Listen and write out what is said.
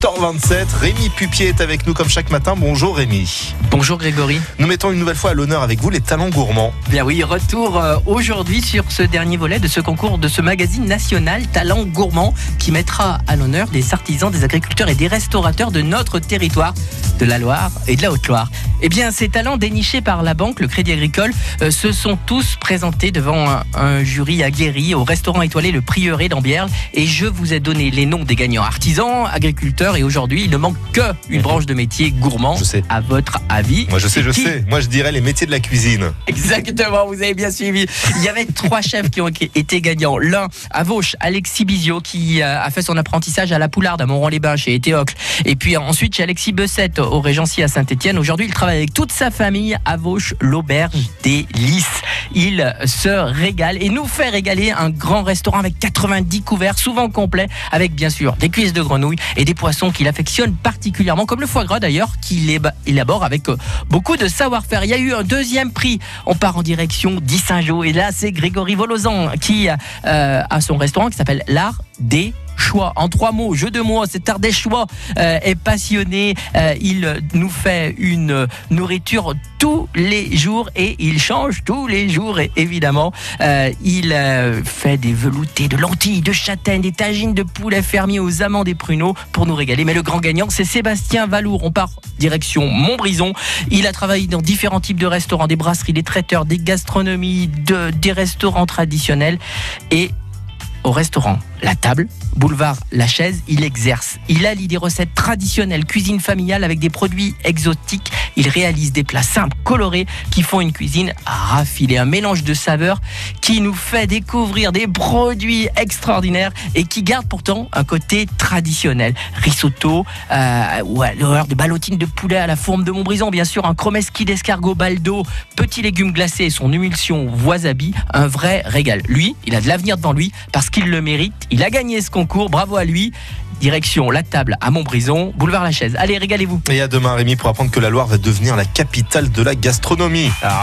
8h27, Rémi Pupier est avec nous comme chaque matin. Bonjour Rémi. Bonjour Grégory. Nous mettons une nouvelle fois à l'honneur avec vous les talents gourmands. Bien oui, retour euh, aujourd'hui sur ce dernier volet de ce concours de ce magazine national Talents gourmands qui mettra à l'honneur des artisans, des agriculteurs et des restaurateurs de notre territoire, de la Loire et de la Haute-Loire. Eh bien, ces talents dénichés par la banque, le Crédit Agricole, euh, se sont tous présentés devant un, un jury aguerri au restaurant étoilé Le Prieuré d'Ambierle et je vous ai donné les noms des gagnants artisans, agriculteurs et aujourd'hui, il ne manque que une branche de métier gourmand. Je sais. À votre avis Moi je sais, je sais. Moi je dirais les métiers de la cuisine. Exactement, vous avez bien suivi. Il y avait trois chefs qui ont été gagnants. L'un à Vauche, Alexis Bizio, qui euh, a fait son apprentissage à la Poularde, à Montron-les-Bains, chez Etéocle. Et puis ensuite chez Alexis Bessette, au Régency à Saint-Etienne. Aujourd'hui, il travaille avec toute sa famille à Vauche, l'Auberge des Lys. Il se régale et nous fait régaler un grand restaurant avec 90 couverts, souvent complets, avec bien sûr des cuisses de grenouille et des poissons qu'il affectionne particulièrement, comme le foie gras d'ailleurs, qu'il élabore avec euh, beaucoup de savoir-faire. Il y a eu un deuxième prix. On part en direction d'Issingeau et là, c'est Grégory Volozan qui euh, a son restaurant qui s'appelle l'Art des choix. En trois mots, jeu de mots, des choix euh, est passionné. Euh, il nous fait une nourriture tous les jours et il change tous les jours. Et évidemment, euh, il euh, fait des veloutés de lentilles, de châtaignes, des tagines de poulet fermier aux amandes et pruneaux pour nous régaler. Mais le grand gagnant, c'est Sébastien Valour. On part direction Montbrison. Il a travaillé dans différents types de restaurants, des brasseries, des traiteurs, des gastronomies, de- des restaurants traditionnels et au restaurant La Table, boulevard La Chaise, il exerce. Il allie des recettes traditionnelles, cuisine familiale avec des produits exotiques. Il réalise des plats simples, colorés, qui font une cuisine raffinée, un mélange de saveurs qui nous fait découvrir des produits extraordinaires et qui garde pourtant un côté traditionnel. Risotto, euh, ou alors des ballotines de poulet à la forme de Montbrison, bien sûr, un chromeski d'escargot baldo, petits légumes glacés et son émulsion wasabi, un vrai régal. Lui, il a de l'avenir devant lui parce qu'il le mérite. Il a gagné ce concours, bravo à lui. Direction la table à Montbrison, boulevard La Chaise. Allez, régalez-vous. Et à demain Rémi pour apprendre que la Loire va devenir la capitale de la gastronomie.